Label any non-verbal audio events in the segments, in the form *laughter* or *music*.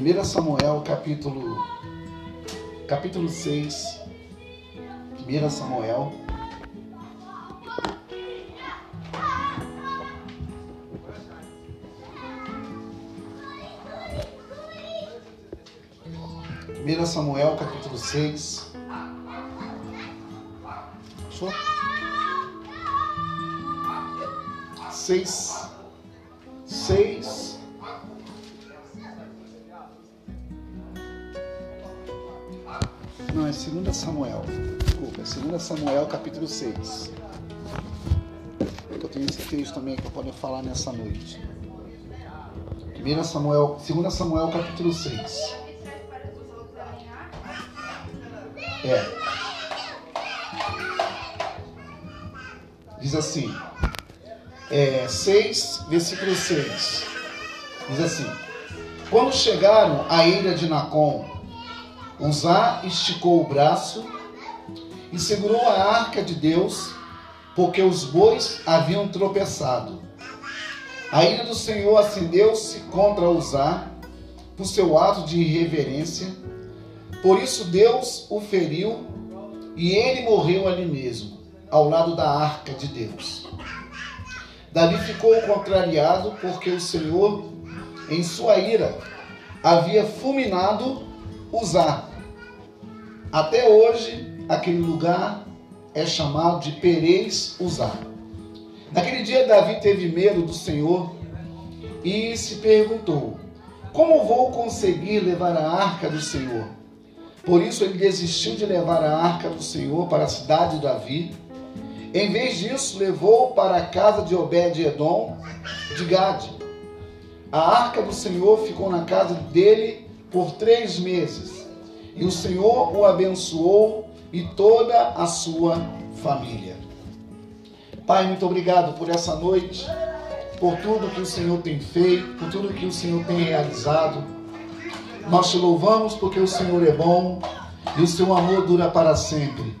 1 Samuel, capítulo, capítulo 6. 1 Samuel. Primeira Samuel, capítulo 6. Achou? 6. 6. Samuel, capítulo 6. Eu tenho esse texto também que eu posso falar nessa noite. 1 Samuel, 2 Samuel, capítulo 6. É. Diz assim, é, 6, versículo 6. Diz assim: Quando chegaram à ilha de Nacon, Uzá esticou o braço e segurou a arca de Deus, porque os bois haviam tropeçado. A ira do Senhor acendeu-se contra Uzá por seu ato de irreverência. Por isso Deus o feriu e ele morreu ali mesmo, ao lado da arca de Deus. Davi ficou contrariado porque o Senhor, em sua ira, havia fulminado Uzá. Até hoje, aquele lugar é chamado de Perez Uzá. Naquele dia, Davi teve medo do Senhor e se perguntou: Como vou conseguir levar a arca do Senhor? Por isso, ele desistiu de levar a arca do Senhor para a cidade de Davi. Em vez disso, levou para a casa de Obed-Edom de Gade. A arca do Senhor ficou na casa dele por três meses. E o Senhor o abençoou e toda a sua família. Pai, muito obrigado por essa noite, por tudo que o Senhor tem feito, por tudo que o Senhor tem realizado. Nós te louvamos porque o Senhor é bom e o seu amor dura para sempre.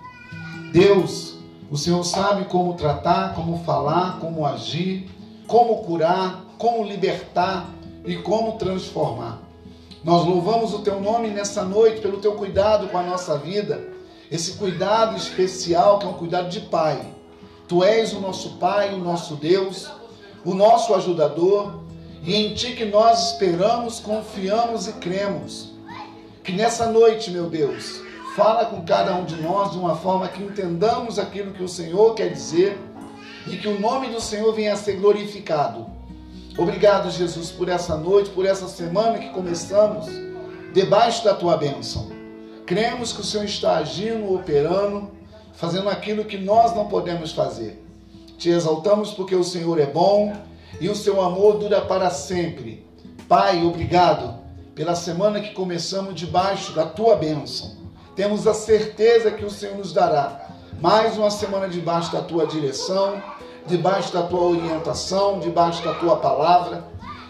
Deus, o Senhor sabe como tratar, como falar, como agir, como curar, como libertar e como transformar. Nós louvamos o teu nome nessa noite pelo teu cuidado com a nossa vida, esse cuidado especial que é um cuidado de pai. Tu és o nosso pai, o nosso Deus, o nosso ajudador, e em ti que nós esperamos, confiamos e cremos. Que nessa noite, meu Deus, fala com cada um de nós de uma forma que entendamos aquilo que o Senhor quer dizer e que o nome do Senhor venha a ser glorificado. Obrigado, Jesus, por essa noite, por essa semana que começamos debaixo da tua bênção. Cremos que o Senhor está agindo, operando, fazendo aquilo que nós não podemos fazer. Te exaltamos porque o Senhor é bom e o seu amor dura para sempre. Pai, obrigado pela semana que começamos debaixo da tua bênção. Temos a certeza que o Senhor nos dará mais uma semana debaixo da tua direção, debaixo da tua orientação, debaixo da tua palavra.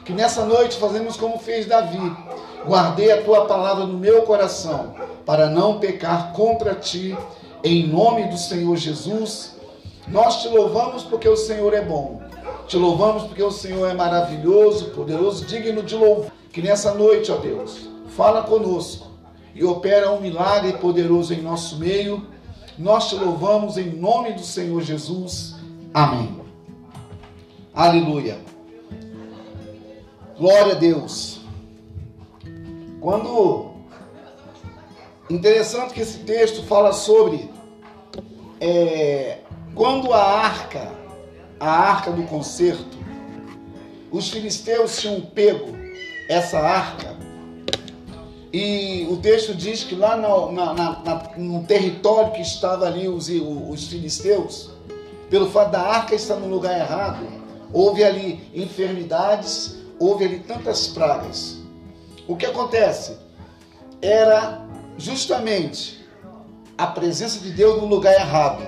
Que nessa noite fazemos como fez Davi. Guardei a tua palavra no meu coração, para não pecar contra ti, em nome do Senhor Jesus. Nós te louvamos porque o Senhor é bom. Te louvamos porque o Senhor é maravilhoso, poderoso, digno de louvor. Que nessa noite, ó Deus, fala conosco e opera um milagre poderoso em nosso meio. Nós te louvamos em nome do Senhor Jesus. Amém. Aleluia. Glória a Deus. Quando interessante que esse texto fala sobre é, quando a arca, a arca do concerto, os filisteus tinham pego essa arca e o texto diz que lá no, na, na, no território que estava ali os, os filisteus, pelo fato da arca estar no lugar errado, houve ali enfermidades, houve ali tantas pragas. O que acontece? Era justamente a presença de Deus no lugar errado.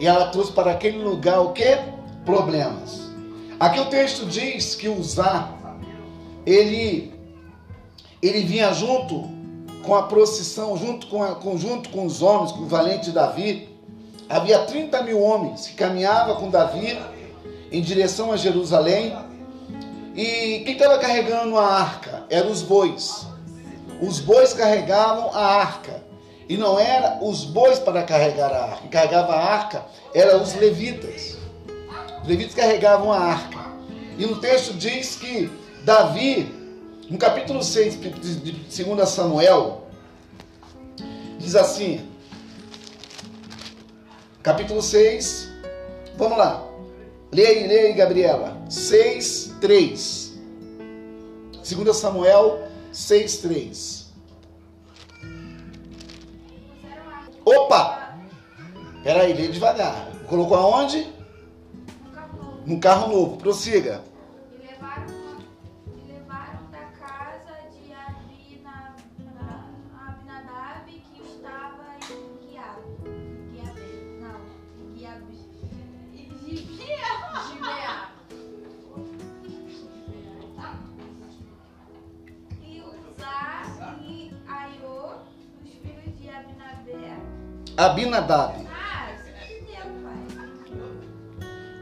E ela trouxe para aquele lugar o que? Problemas. Aqui o texto diz que Uzá, ele, ele vinha junto com a procissão, junto com, a, com, junto com os homens, com o valente Davi, Havia 30 mil homens que caminhavam com Davi em direção a Jerusalém. E quem estava carregando a arca eram os bois. os bois carregavam a arca. E não era os bois para carregar a arca. Quem carregava a arca eram os levitas. Os levitas carregavam a arca. E no texto diz que Davi, no capítulo 6 de 2 Samuel, diz assim: capítulo 6, vamos lá. Leia aí, leia aí, Gabriela. 6, 3. 2 Samuel 6, 3. Opa! Peraí, leia devagar. Colocou aonde? No carro novo. Prossiga. Abinadab.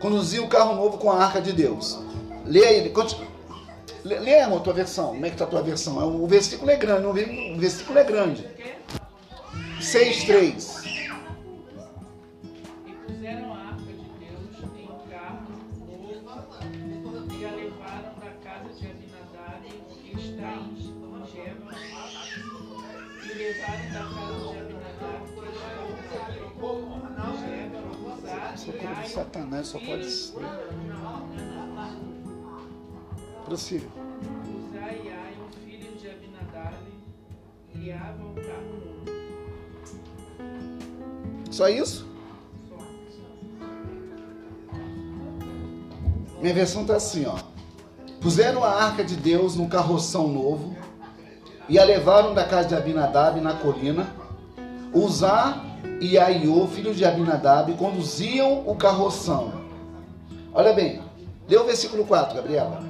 Conduzia o carro novo com a arca de Deus. Leia ele. Leia a tua versão. Como é que está a tua versão? É, o versículo é grande. O versículo é grande. 6.3. Satanás só pode ser. Prossiga. Uzai e Ai, filho de Abinadab, guiavam o carro Só isso? Minha versão está assim, ó. Puseram a arca de Deus num carroção novo e a levaram da casa de Abinadab na colina. Usar e Aiô, filho de Abinadab, conduziam o carroção. Olha bem, lê o versículo 4, Gabriela.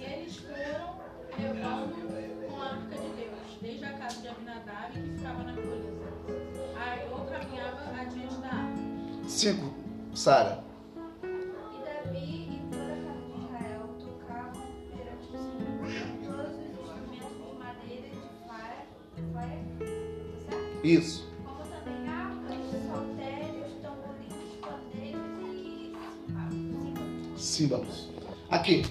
E eles Isso. Como também harpas, saltérios, tamborins, pandeiros e símbolos. Aqui.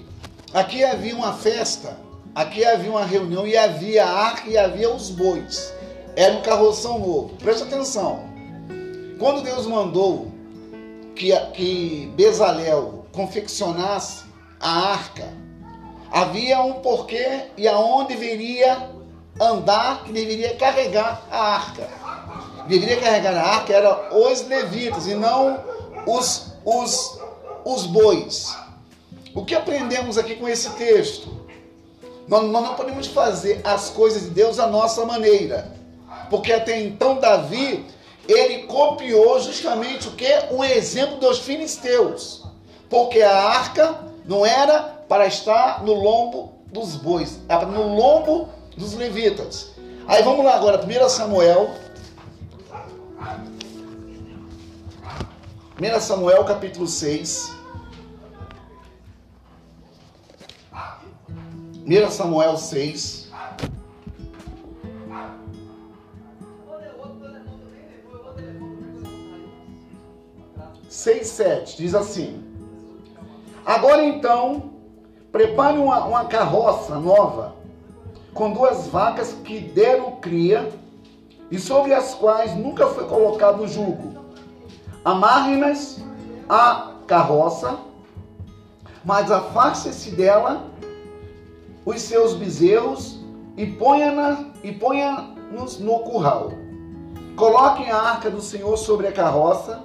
Aqui havia uma festa, aqui havia uma reunião e havia a arca e havia os bois. Era um carroção novo. Presta atenção. Quando Deus mandou que, que Bezalel confeccionasse a arca, havia um porquê e aonde deveria andar, que deveria carregar a arca. Deveria carregar a arca eram os levitas e não os, os, os bois. O que aprendemos aqui com esse texto? Nós, nós não podemos fazer as coisas de Deus à nossa maneira. Porque até então Davi, ele copiou justamente o que? O exemplo dos filisteus. Porque a arca não era para estar no lombo dos bois, era no lombo dos levitas. Aí vamos lá agora, 1 Samuel. 1 Samuel capítulo 6. 1 Samuel 6. Seis, sete, diz assim. Agora então, prepare uma, uma carroça nova, com duas vacas que deram cria, e sobre as quais nunca foi colocado jugo. Amarre-nas à carroça, mas afaste-se dela os seus bezerros e ponha-nos ponha no curral. Coloquem a arca do Senhor sobre a carroça,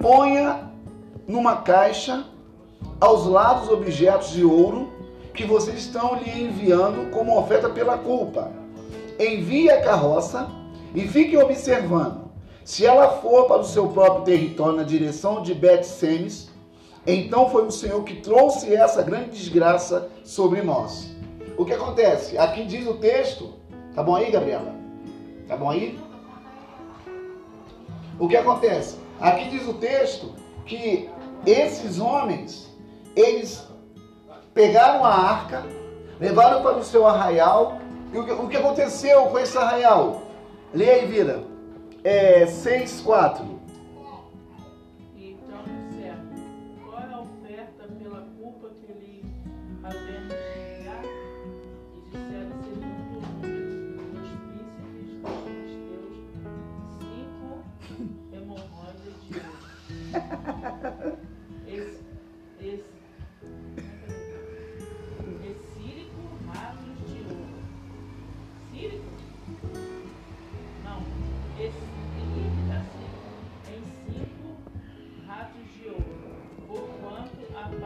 ponha numa caixa aos lados objetos de ouro que vocês estão lhe enviando como oferta pela culpa. Envie a carroça e fique observando. Se ela for para o seu próprio território na direção de Bet-Semes, então foi o Senhor que trouxe essa grande desgraça sobre nós. O que acontece? Aqui diz o texto. Tá bom aí, Gabriela? Tá bom aí? O que acontece? Aqui diz o texto que esses homens, eles pegaram a arca, levaram para o seu arraial o que, o que aconteceu com esse arraial? Lê aí, Vira. É 6, 4.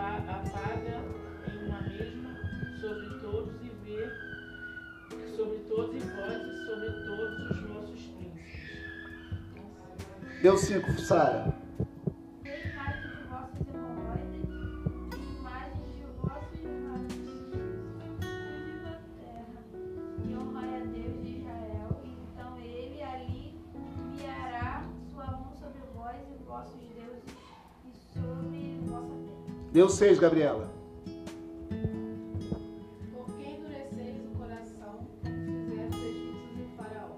Apaga em uma mesma sobre todos e vê sobre todos e vós e sobre todos os vossos príncipes. Deu 5, Sara. Deu 6, Gabriela. Por que endureceis o coração, como fizeram os egípcios e Faraó?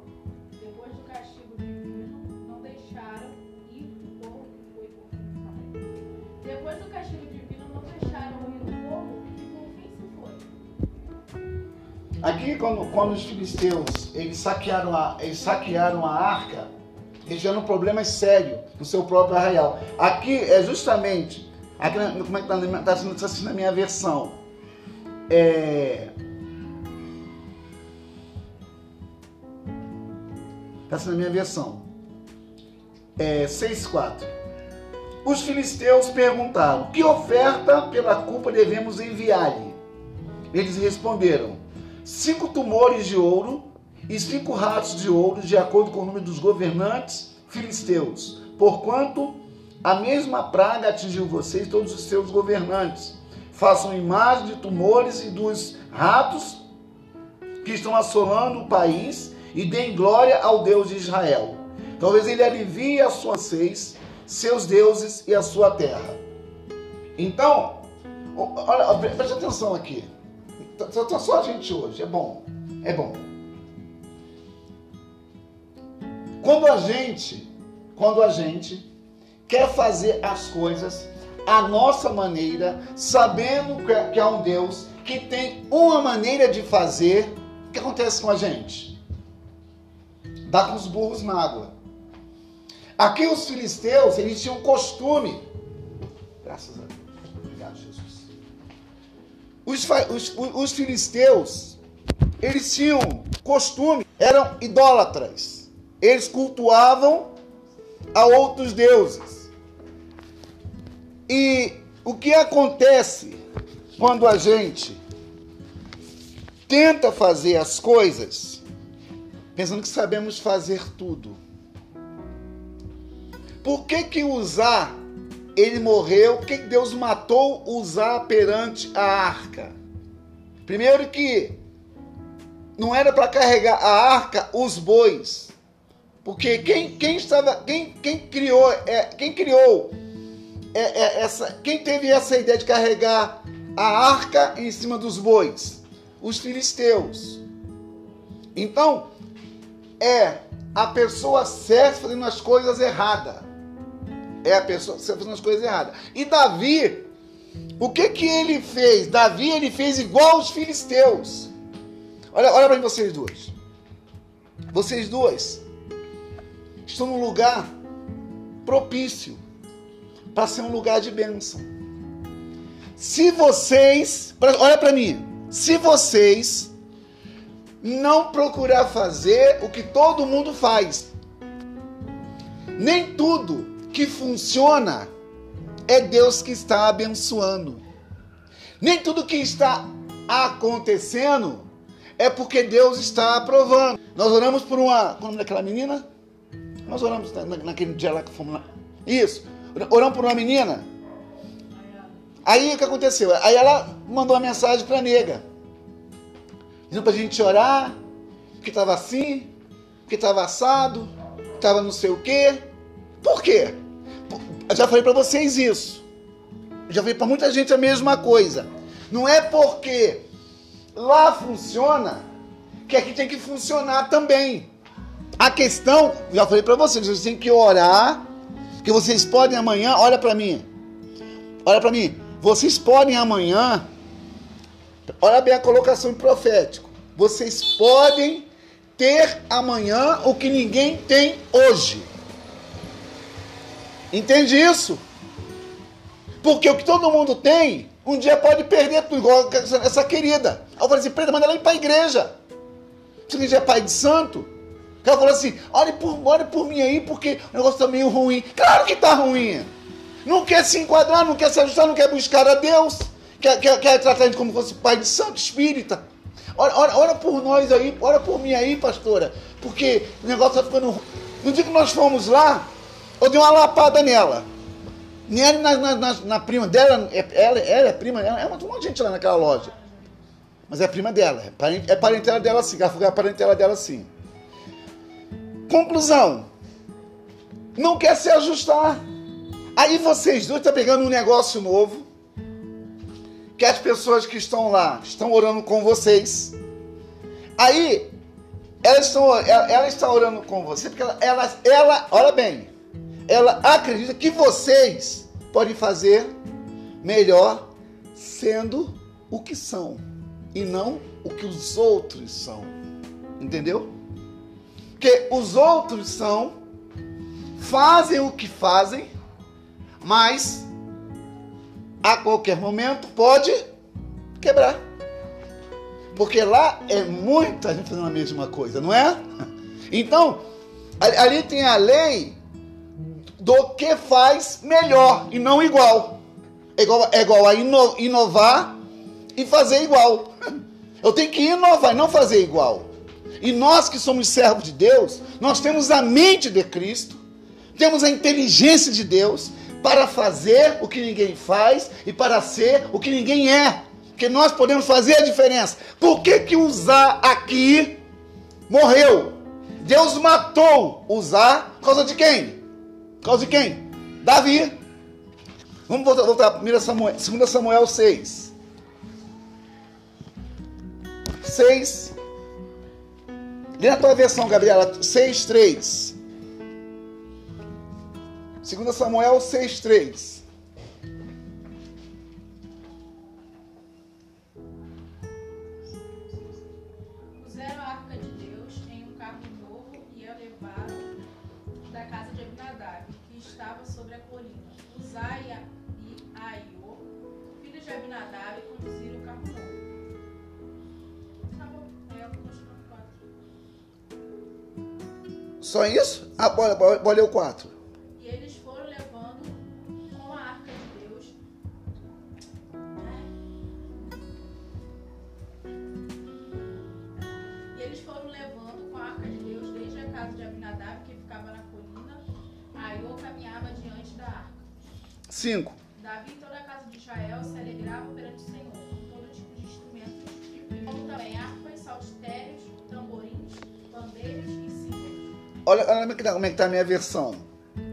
Depois do castigo divino, não deixaram ir o povo que foi. Depois do castigo divino, não deixaram ir o povo que por fim se foi. Aqui, quando, quando os filisteus eles saquearam, a, eles saquearam a arca, eles tiveram problemas sérios no seu próprio arraial. Aqui é justamente, como é que está tá sendo assim na minha versão? É, Está assim na minha versão. É 6,4. Os filisteus perguntaram: Que oferta pela culpa devemos enviar-lhe? Eles responderam: cinco tumores de ouro e cinco ratos de ouro, de acordo com o número dos governantes filisteus, porquanto a mesma praga atingiu vocês e todos os seus governantes. Façam imagem de tumores e dos ratos que estão assolando o país e deem glória ao Deus de Israel. Talvez ele alivie as suas seis, seus deuses e a sua terra. Então, olha, preste atenção aqui. Só, só- só a gente hoje, é bom. É bom. Quando a gente, quando a gente quer fazer as coisas à nossa maneira, sabendo que é- que há um Deus que tem uma maneira de fazer, o que acontece com a gente? Dá com os burros na água. Aqui os filisteus, eles tinham costume. Graças a Deus. Obrigado, Jesus. Os, os- os filisteus, eles tinham costume, eram idólatras. Eles cultuavam a outros deuses. E o que acontece quando a gente tenta fazer as coisas pensando que sabemos fazer tudo? Por que que Uzá ele morreu? Que Deus matou Uzá perante a arca? Primeiro que não era para carregar a arca os bois, porque quem, quem estava, quem, quem criou, é, quem criou é, é, essa, quem teve essa ideia de carregar a arca em cima dos bois? Os filisteus. Então é a pessoa certa fazendo as coisas erradas. É a pessoa certa fazendo as coisas erradas. E Davi, o que que ele fez? Davi ele fez igual os filisteus. Olha, olha para vocês duas. Vocês duas estão num lugar propício para ser um lugar de bênção. Se vocês, olha para mim, se vocês não procurar fazer o que todo mundo faz, nem tudo que funciona é Deus que está abençoando. Nem tudo que está acontecendo é porque Deus está aprovando. Nós oramos por uma. Qual é o nome daquela menina? Nós oramos na- na- naquele dia lá que fomos lá. Isso. Oramos por uma menina. Aí o que aconteceu? Aí ela mandou uma mensagem pra nega. Dizendo pra gente orar, que tava assim, que tava assado, que tava não sei o quê. Por quê? Eu já falei pra vocês isso. Eu já falei pra muita gente a mesma coisa. Não é porque lá funciona que aqui tem que funcionar também. A questão, já falei para vocês, vocês têm que orar, que vocês podem amanhã, olha para mim. Olha para mim. Vocês podem amanhã, olha bem a colocação em profético. Vocês podem ter amanhã o que ninguém tem hoje. Entende isso? Porque o que todo mundo tem, um dia pode perder tudo, igual essa querida. Eu falei assim, preta, manda ela ir para a igreja. Você já é pai de santo? Ela falou assim, olhe por, olhe por mim aí, porque o negócio tá meio ruim. Claro que tá ruim. Não quer se enquadrar, não quer se ajustar, não quer buscar a Deus. Quer, quer, quer tratar ele como se fosse pai de santo espírita. Ora, ora, ora por nós aí, ora por mim aí, pastora. Porque o negócio tá ficando ruim. No dia que nós fomos lá, eu dei uma lapada nela. Nem na, na, na, na, prima dela, é, ela, ela é prima, ela, é um monte de gente lá naquela loja. Mas é prima dela, é, parente, é parentela dela sim, ela a parentela dela sim. Conclusão. Não quer se ajustar. Aí vocês dois estão tá pegando um negócio novo. Que as pessoas que estão lá estão orando com vocês. Aí, elas estão, ela, ela está orando com você, porque ela, ela, ela, olha bem, ela acredita que vocês podem fazer melhor sendo o que são e não o que os outros são. Entendeu? Porque os outros são, fazem o que fazem, mas a qualquer momento pode quebrar. Porque lá é muita gente fazendo a mesma coisa, não é? Então, ali tem a lei do que faz melhor e não igual. É igual, é igual a inovar e fazer igual. Eu tenho que inovar e não fazer igual. E nós que somos servos de Deus, nós temos a mente de Cristo, temos a inteligência de Deus para fazer o que ninguém faz e para ser o que ninguém é. Porque nós podemos fazer a diferença. Por que que Uzá aqui morreu? Deus matou Uzá por causa de quem? Por causa de quem? Davi. Vamos voltar, voltar 1 Samuel, 2 Samuel 6. 6. Lê a tua versão, Gabriela, 6, 3. 2 Samuel 6, 3. Só isso? Ah, bora, bora, bora ler o 4. E eles foram levando com a arca de Deus. E eles foram levando com a arca de Deus desde a casa de Abinadab, que ficava na colina. Aiô caminhava diante da arca. 5. Davi e toda a casa de Israel se alegravam perante o Senhor, com todo tipo de instrumentos, como também harpas, saltitérios, Olha, olha como é que tá- como é está a minha versão.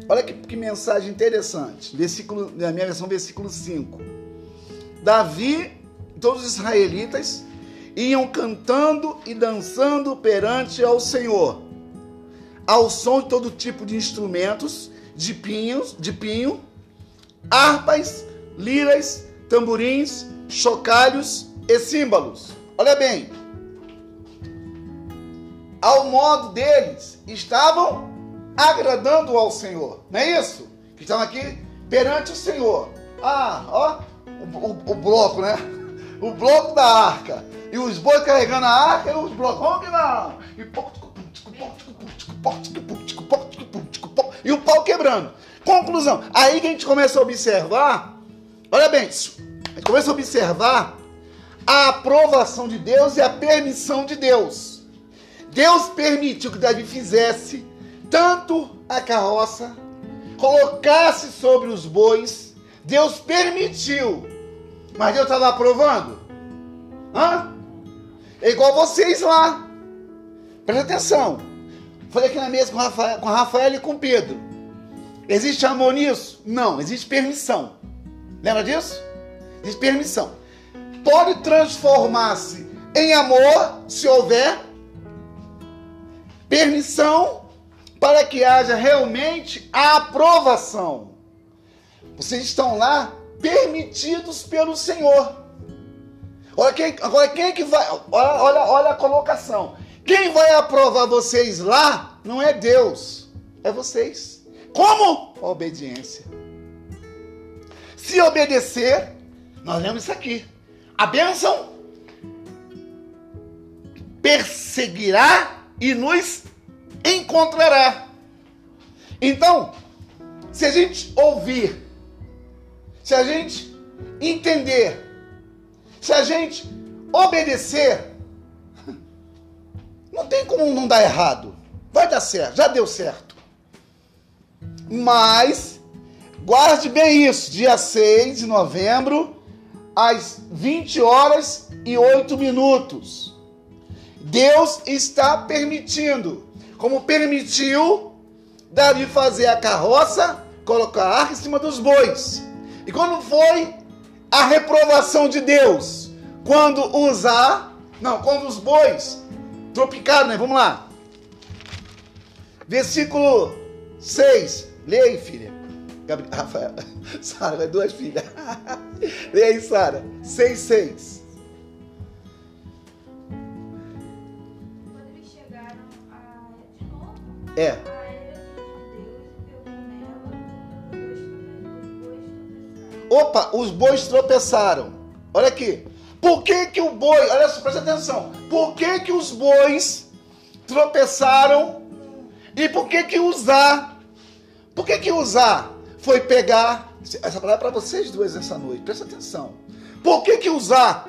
Olha que, que mensagem interessante. Versículo, na minha versão, versículo 5. Davi todos os israelitas iam cantando e dançando perante ao Senhor, ao som de todo tipo de instrumentos, de pinhos, de pinho, harpas, liras, tamborins, chocalhos e símbolos. Olha bem, ao modo deles, estavam agradando ao Senhor. Não é isso? Que estão aqui perante o Senhor. Ah, ó, o, o- o bloco, né? O bloco da arca. E os bois carregando a arca e os blocos. Vamos que! E, o pau quebrando. Conclusão. Aí que a gente começa a observar. Olha bem, a gente começa a observar a aprovação de Deus e a permissão de Deus. Deus permitiu que Davi fizesse tanto a carroça, colocasse sobre os bois. Deus permitiu. Mas Deus estava aprovando? Hã? É igual vocês lá. Presta atenção. Falei aqui na mesa com Rafael, com Rafael e com Pedro. Existe amor nisso? Não, existe permissão. Lembra disso? Existe permissão. Pode transformar-se em amor se houver permissão para que haja realmente a aprovação. Vocês estão lá permitidos pelo Senhor. Olha quem, agora quem que vai. Olha, olha, olha a colocação. Quem vai aprovar vocês lá não é Deus, é vocês. Como? Obediência. Se obedecer, nós lemos isso aqui. A bênção perseguirá e nos encontrará. Então, se a gente ouvir, se a gente entender, se a gente obedecer, não tem como não dar errado. Vai dar certo, já deu certo. Mas, guarde bem isso, dia 6 de novembro, às 20 horas e 8 minutos. Deus está permitindo, como permitiu Davi fazer a carroça, colocar a arca em cima dos bois. E quando foi a reprovação de Deus? Quando usar, não, quando os bois tropicaram, né? Vamos lá. Versículo 6. Leia aí, filha. Gabriel, *laughs* Rafael. Sara, duas filhas. *laughs* Leia aí, Sara. 6, 6. Tropeçaram. Opa, os bois tropeçaram. Olha aqui. Por que que o boi, olha só, presta atenção. Por que que os bois tropeçaram? E por que que usar? Por que que usar foi pegar, essa palavra é para vocês duas essa noite, presta atenção. Por que que usar,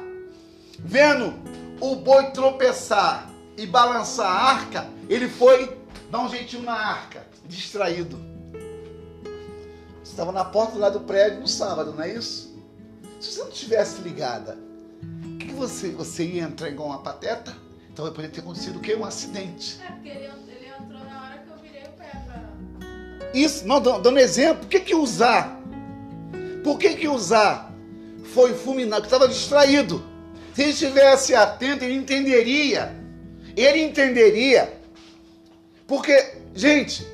vendo o boi tropeçar e balançar a arca, ele foi dar um jeitinho na arca, distraído. Você estava na porta lá do prédio no sábado, não é isso? Se você não tivesse ligada, o que, que você, você ia entrar igual uma pateta? Então poderia ter acontecido o quê? Um acidente. É porque ele, ele entrou na hora que eu virei o pé pra. Isso, não, dando exemplo, por que, que usar? Por que, que usar foi fulminado? Porque estava distraído. Se ele estivesse atento, ele entenderia. Ele entenderia. Porque, gente,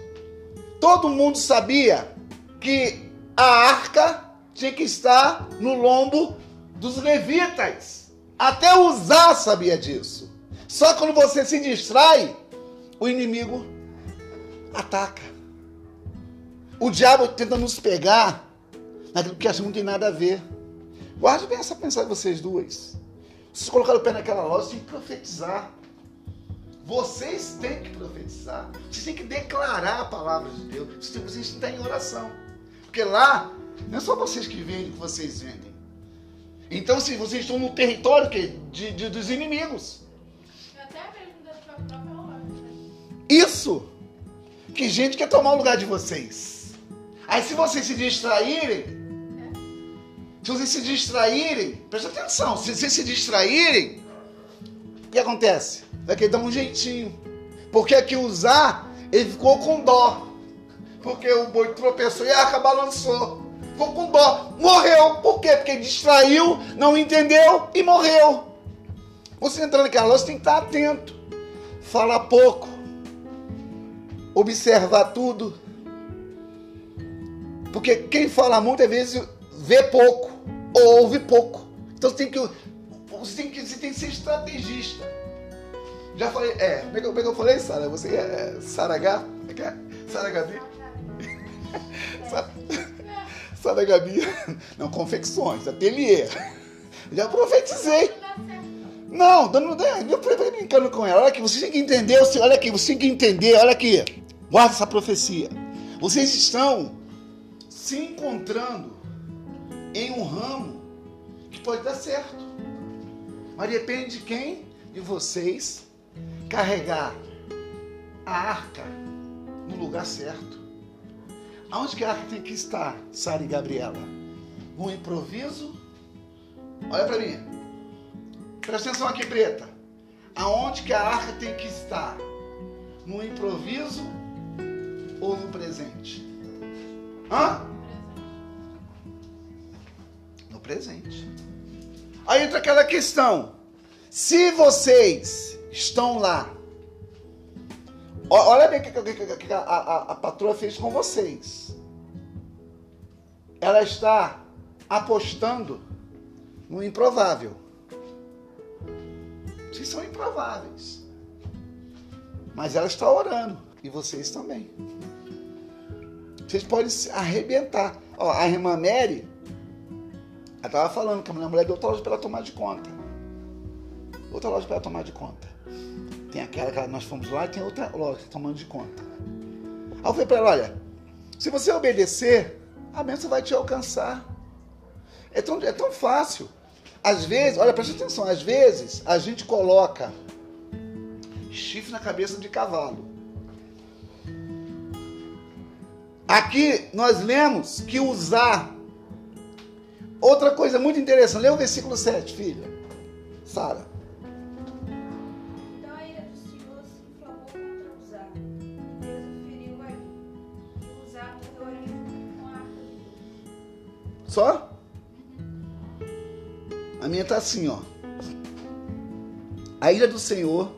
todo mundo sabia que a arca tinha que estar no lombo dos levitas. Até usar sabia disso. Só quando você se distrai, o inimigo ataca. O diabo tenta nos pegar naquilo que a gente não tem nada a ver. Guarde bem essa mensagem de vocês duas. Vocês colocaram o pé naquela loja, tem que profetizar. Vocês têm que profetizar. Vocês têm que declarar a palavra de Deus. Vocês têm, que estar em oração. Porque lá, não é só vocês que vendem que vocês vendem. Então, se vocês estão no território que, de, de- dos inimigos. Né? Isso! Que gente quer tomar o lugar de vocês. Aí se vocês se distraírem, se vocês se distraírem, presta atenção, se vocês se distraírem, o que acontece? Vai querer dar um jeitinho. Porque aqui usar, ele ficou com dó. Porque o boi tropeçou e a balançou. Ficou com dó. Morreu. Por quê? Porque distraiu, não entendeu e morreu. Você entrando naquela loja, tem que estar atento. Fala pouco observar tudo. Porque quem fala muito, às vezes, vê pouco, ou ouve pouco. Então você tem que, você tem que, você tem que ser estrategista. Já falei, é, como é que, eu- como é que eu falei, Sara? Você é Sara H? É que é? Sara Gabi? Sa- *laughs* Sara Gabi? Não, confecções, ateliê. Já profetizei. Não dando, eu falei brincando com ela. Olha aqui, você tem que entender, olha aqui, você tem que entender, olha aqui. Guarda essa profecia. Vocês estão se encontrando em um ramo que pode dar certo. Mas depende de quem? De vocês carregar a arca no lugar certo. Aonde que a arca tem que estar, Sara e Gabriela? No improviso? Olha para mim. Presta atenção aqui, preta. Aonde que a arca tem que estar? No improviso ou no presente? Hã? No presente. Aí entra aquela questão. Se vocês estão lá Olha bem o que a, a- a patroa fez com vocês. Ela está apostando no improvável. Vocês são improváveis. Mas ela está orando. E vocês também. Vocês podem se arrebentar. Ó, a irmã Mary, ela estava falando que a mulher deu outra loja para ela tomar de conta. Outra loja para ela tomar de conta. Tem aquela que nós fomos lá e tem outra loja tomando de conta. Aí eu falei para ela, olha, se você obedecer, a bênção vai te alcançar. É tão, é tão fácil. Às vezes, olha, presta atenção, às vezes a gente coloca chifre na cabeça de cavalo. Aqui nós lemos que usar. Outra coisa muito interessante, lê o versículo 7, filha. Sara. Só? A minha tá assim, ó. A ira do Senhor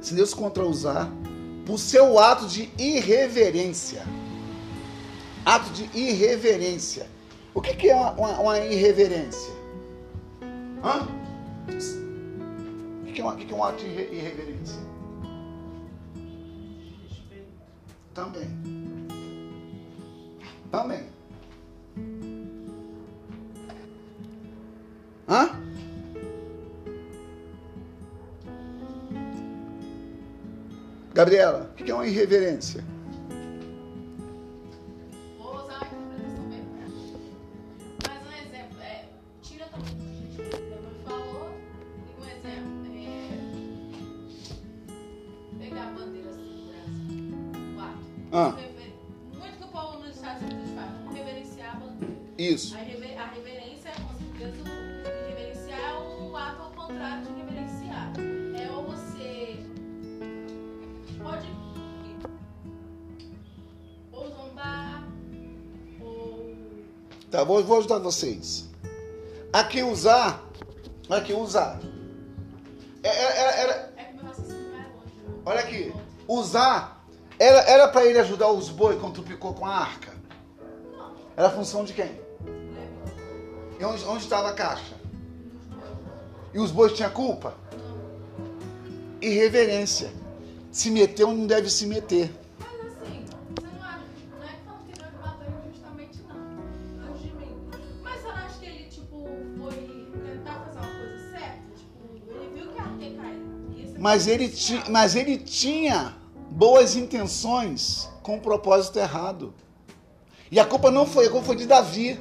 se Deus contra usar por seu ato de irreverência. Ato de irreverência. O que, que é uma, uma- irreverência? Hã? O que, que é uma- que, que é um ato de irre- irreverência? Respeito. Também. Também. Hã? Gabriela, o que é uma irreverência? Vou, vou ajudar vocês. Aqui usar. Aqui usar. É- é- Era, era, É vai longe. né? olha aqui. Usar. Era, era para ele ajudar os bois quando tu picou com a arca? Era a função de quem? E onde, onde estava a caixa? E os bois tinham culpa? Irreverência. Se meteu, não deve se meter. Mas ele, ti, mas ele tinha boas intenções com o propósito errado. E a culpa não foi, a culpa foi de Davi.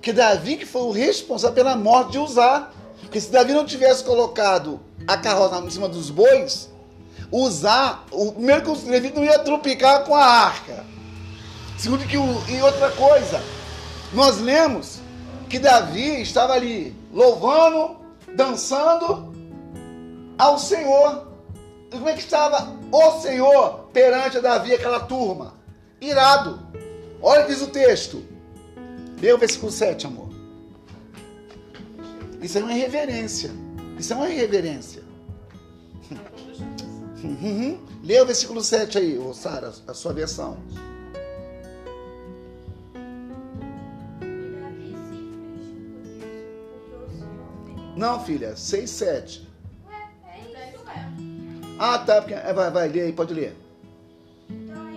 Que Davi que foi o responsável pela morte de Uzá. Porque se Davi não tivesse colocado a carroça em cima dos bois, Uzá, o primeiro que os levitas não ia trupicar com a arca. Segundo que o, e outra coisa, nós lemos que Davi estava ali louvando, dançando ao Senhor. E como é que estava o Senhor perante Davi, aquela turma? Irado. Olha o que diz o texto. Lê o versículo 7, amor. Isso é uma irreverência. Isso é uma irreverência. Uhum. Lê o versículo 7 aí, Sara, a sua versão. Não, filha, 6, 7. Ah, tá, porque, é, vai, vai, lê aí, pode ler. Então a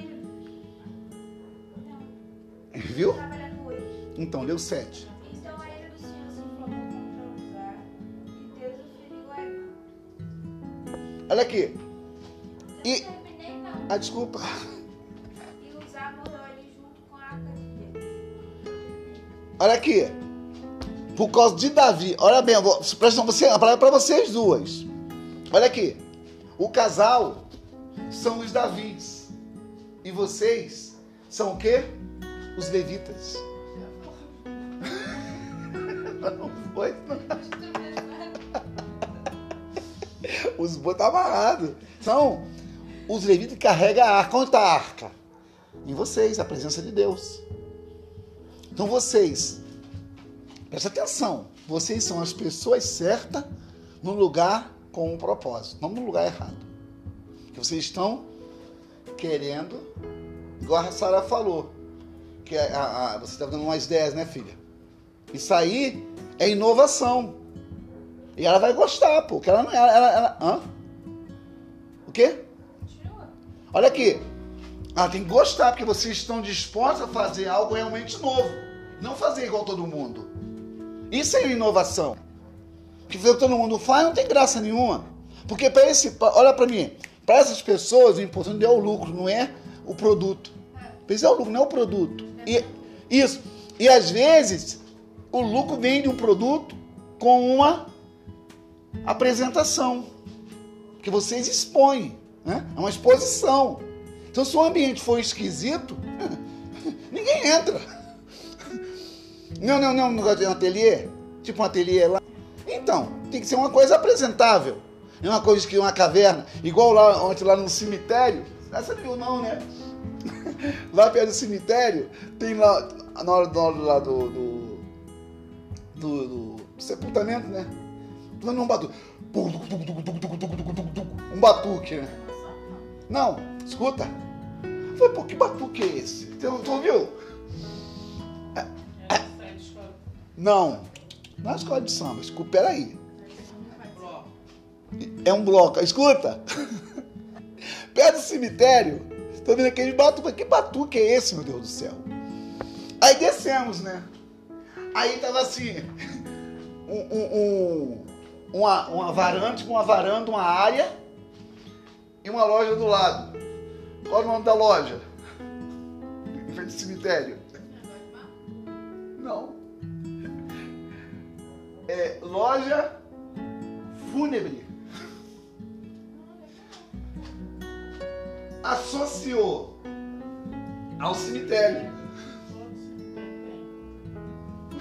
Viu? trabalha no 8. Então, o 7. Então a. Olha aqui. E- não. Ah, desculpa. E Uzá morreu ali junto com a arca de Deus. Olha aqui. Por causa de Davi. Olha bem, vou, presta atenção, você, a palavra é para vocês duas. Olha aqui. O casal são os Davis. E vocês são o quê? Os levitas. *laughs* Não foi, não. *laughs* Os bois estão amarrados. São os levitas que carregam a arca. Onde está a arca? Em vocês, a presença de Deus. Então vocês, presta atenção, vocês são as pessoas certas no lugar com um propósito, não no lugar errado. Que vocês estão querendo, igual a Sara falou, que a, a- a- você está dando umas ideias, né, filha? Isso aí é inovação. E ela vai gostar, pô. Que ela não. Ela, ela, ela- hã? O quê? Olha aqui. Ela tem que gostar, porque vocês estão dispostos a fazer algo realmente novo. Não fazer igual todo mundo. Isso é inovação. Que todo mundo faz não tem graça nenhuma. Porque para esse. Olha para mim. Para essas pessoas, o importante é o lucro, não é o produto. Pois é o lucro, não é o produto. E, isso. E às vezes, o lucro vem de um produto com uma apresentação. Que vocês expõem. Né? É uma exposição. Então, se o ambiente for esquisito, *laughs* ninguém entra. Não, não, não, um negócio de um ateliê? Tipo um ateliê lá. Então, tem que ser uma coisa apresentável. É uma coisa que uma caverna, igual lá ontem lá no cemitério. Essa viu não, né? *laughs* Lá perto do cemitério, tem lá, na hora, na hora lá do, do, do, do sepultamento, né? Lá num batuque. Um batuque, né? Não, escuta. Falei, pô, que batuque é esse? Você não tu ouviu? É escola. Não, não é escola de samba. Escuta, peraí. É um bloco. Escuta. *laughs* Perto do cemitério, tô vendo aquele batuque. Que batuque é esse, meu Deus do céu? Aí descemos, né? Aí tava assim, *laughs* um, um- um- uma, uma varanda, tipo uma varanda, uma área e uma loja do lado. Qual é o nome da loja? *laughs* Em frente cemitério. Não. É loja fúnebre. Associou ao cemitério.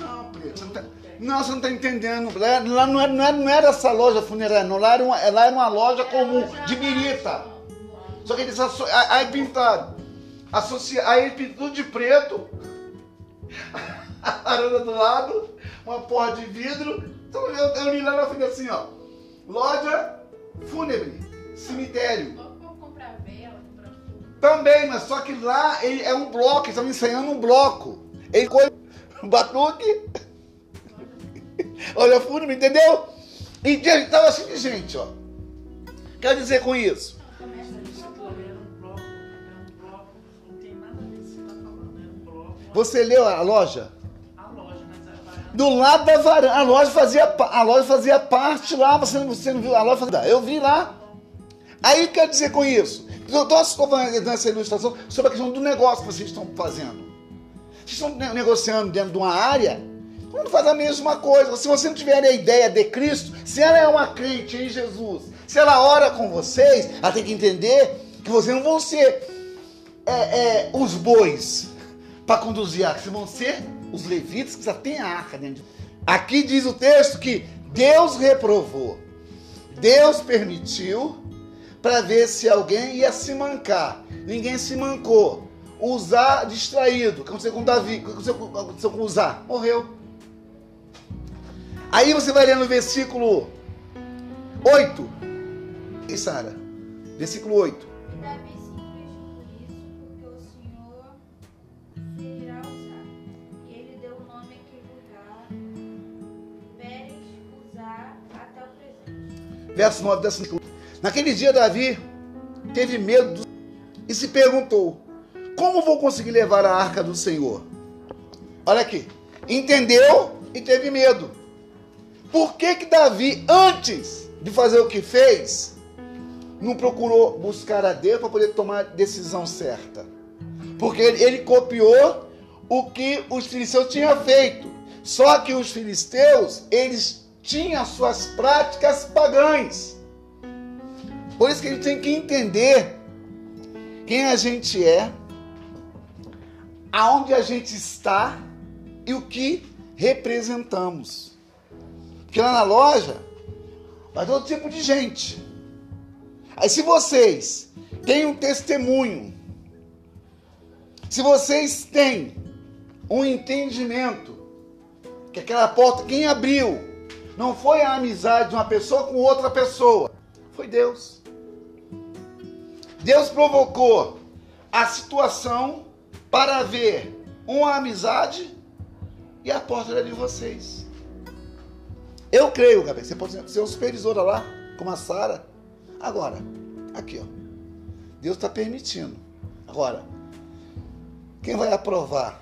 Não, Preto, você não tá, não, você não tá entendendo. Lá, lá não, era, não, era, não era essa loja funerária, não. Lá era uma, lá era uma loja comum, de birita. Só que eles asso- aí pintaram. Associa, aí pintou de preto. *laughs* A varanda do lado, uma porra de vidro. Então eu, eu li lá na frente assim, ó. Loja fúnebre, cemitério. Também, mas só que lá ele é um bloco, eles estão ensaiando um bloco. Ele um *laughs* batuque. *laughs* Olha, fúnebre, entendeu? E ele tava assim de gente, ó. Quer dizer com isso? Um um um bloco, Você leu a loja? Do lado da varanda. A loja fazia, a loja fazia parte lá, você não, você não viu? A loja fazia. Eu vi lá. Aí quer dizer com isso? Eu estou falando nessa ilustração sobre a questão do negócio que vocês estão fazendo. Vocês estão ne- negociando dentro de uma área, todo mundo faz a mesma coisa. Se você não tiver a ideia de Cristo, se ela é uma crente em Jesus, se ela ora com vocês, ela tem que entender que vocês não vão ser é, é, os bois para conduzir vocês vão ser os levitas que já tem a arca dentro. de- Aqui diz o texto que Deus reprovou, Deus permitiu para ver se alguém ia se mancar. Ninguém se mancou. Usar distraído. Que aconteceu com Davi? Que aconteceu com Usar? Morreu. Aí você vai ler no versículo 8. E Sara? Versículo 8. E Davi verso 9 dessa Naquele dia, Davi teve medo do- e se perguntou: Como vou conseguir levar a arca do Senhor? Olha aqui, entendeu e teve medo. Por que, que Davi, antes de fazer o que fez, não procurou buscar a Deus para poder tomar a decisão certa? Porque ele, ele copiou o que os filisteus tinham feito. Só que os filisteus, eles tinham suas práticas pagãs. Por isso que a gente tem que entender quem a gente é, aonde a gente está e o que representamos. Porque lá na loja vai todo tipo de gente. Aí se vocês têm um testemunho, se vocês têm um entendimento que aquela porta, quem abriu, não foi a amizade de uma pessoa com outra pessoa, foi Deus. Deus provocou a situação para ver uma amizade e a porta era de vocês. Eu creio, Gabriel, você pode ser uma supervisora lá, como a Sara. Agora, aqui, ó. Deus está permitindo. Agora, quem vai aprovar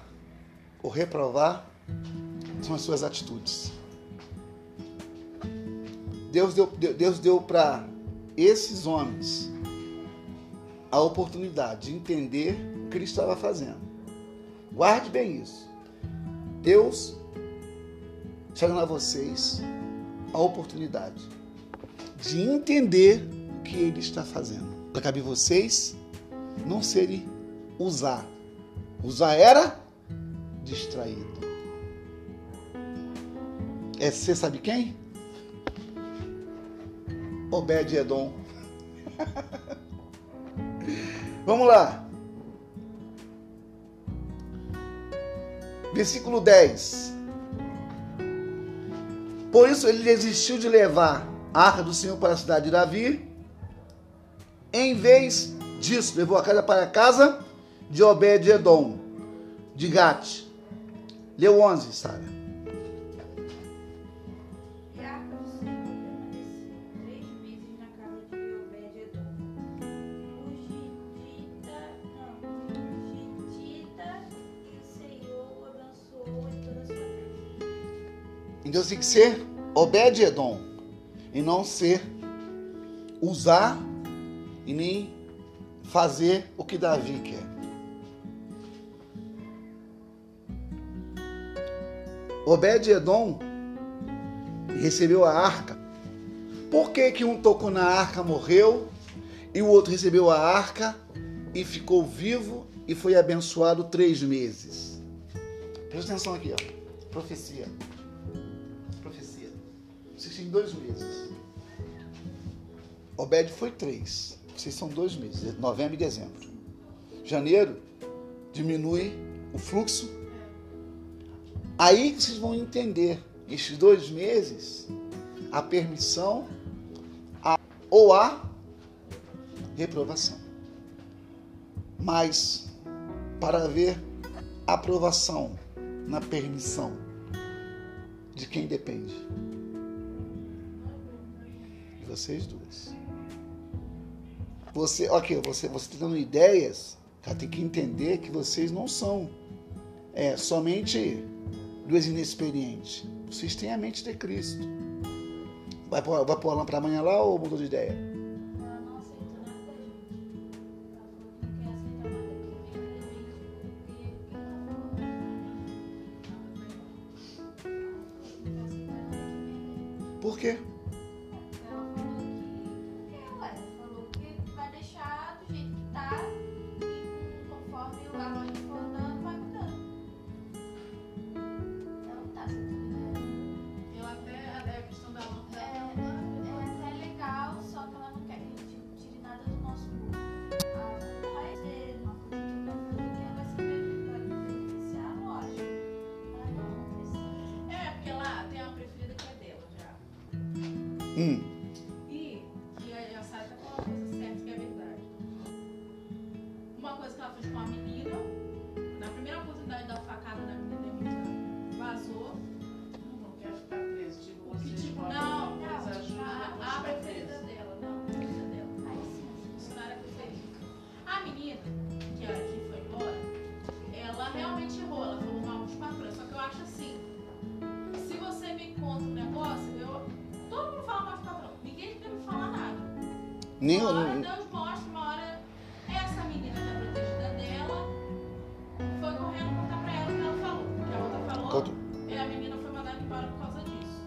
ou reprovar são as suas atitudes. Deus deu, Deus deu para esses homens a oportunidade de entender o que ele estava fazendo. Guarde bem isso. Deus está dando a vocês a oportunidade de entender o que ele está fazendo. Para cabe vocês não serem usar. Usar era distraído. É você sabe quem? Obed Edom. Vamos lá. Versículo 10. Por isso ele desistiu de levar a arca do Senhor para a cidade de Davi. Em vez disso, levou a casa para a casa de Obed-Edom, de Gate. Leu 11, Sara. Então tem que ser Obed-Edom e não ser usar e nem fazer o que Davi quer. Obed-Edom recebeu a arca. Por que, que um tocou na arca, morreu, e o outro recebeu a arca e ficou vivo e foi abençoado três meses? Presta atenção aqui, ó. Profecia. Vocês têm dois meses. Obed foi três. Vocês são dois meses, novembro e dezembro. Janeiro diminui o fluxo. Aí vocês vão entender, estes dois meses, a permissão a, ou a reprovação. Mas, para ver aprovação na permissão, de quem depende? Vocês duas. Você, ok, você, você está dando ideias, já tem que entender que vocês não são é, somente duas inexperientes. Vocês têm a mente de Cristo. Vai vai pôr a lâmpada amanhã lá ou mudou de ideia? Nem, Uma hora Deus mostra, uma hora essa menina é protegida dela foi correndo contar pra ela o que ela falou. Que a outra falou. Conta- E a menina foi mandada embora por causa disso.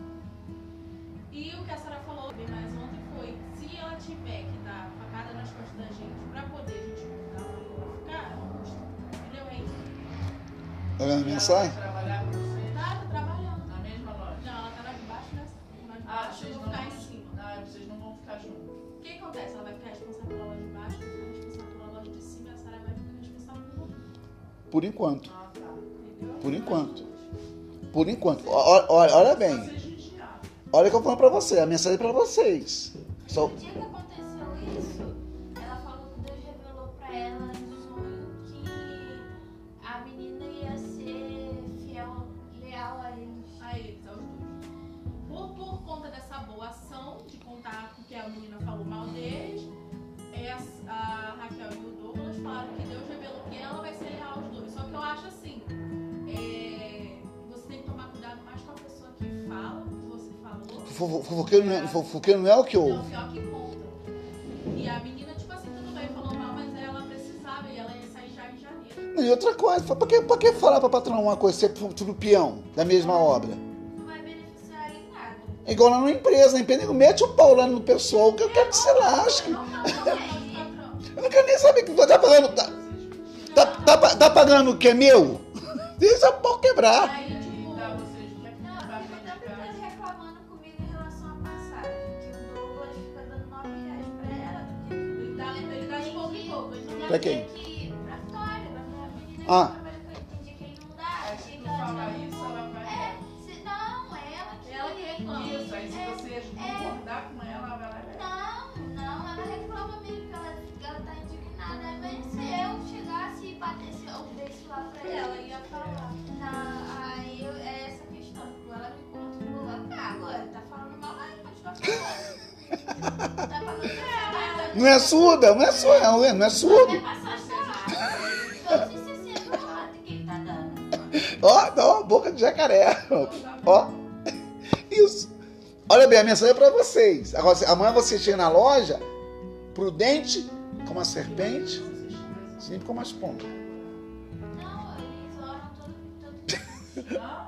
E o que a Sara falou bem mais ontem foi: se ela tiver que dar facada nas costas da gente pra poder a gente mudar ficar. Entendeu? É isso. tá vendo a mensagem? Por enquanto. Por enquanto. Por enquanto. Olha, olha bem. Olha o que eu falo pra você. A mensagem é pra vocês. Só, Fofoqueiro não é, fofoqueiro não é o que Não, ouve. pior que conta. E a menina, tipo assim, tudo bem, falou mal, mas ela precisava e ela ia sair já em janeiro. E outra coisa, pra que, pra que falar pra patrão uma coisa, ser tudo peão da mesma obra? Não vai beneficiar em nada. É igual lá na empresa, a empresa mete o pau lá no pessoal, que eu quero que você lasque. Não, não, não, não. Eu não quero nem saber que tá pagando. Tá, tá, tá, tá pagando o que é meu? *laughs* Deixa o pau quebrar. De- quem? Ah. Não é surda, não é surda, não é, não é surdo. Passagem *laughs* tá lá. Todos os 60 lá de quem dando. Ó, ó, boca de jacaré. Ó, isso. Olha bem, a mensagem é pra vocês. Agora, amanhã você chega na loja, prudente como a serpente, sempre como as pombas. Não, eles oram todo, todo *laughs*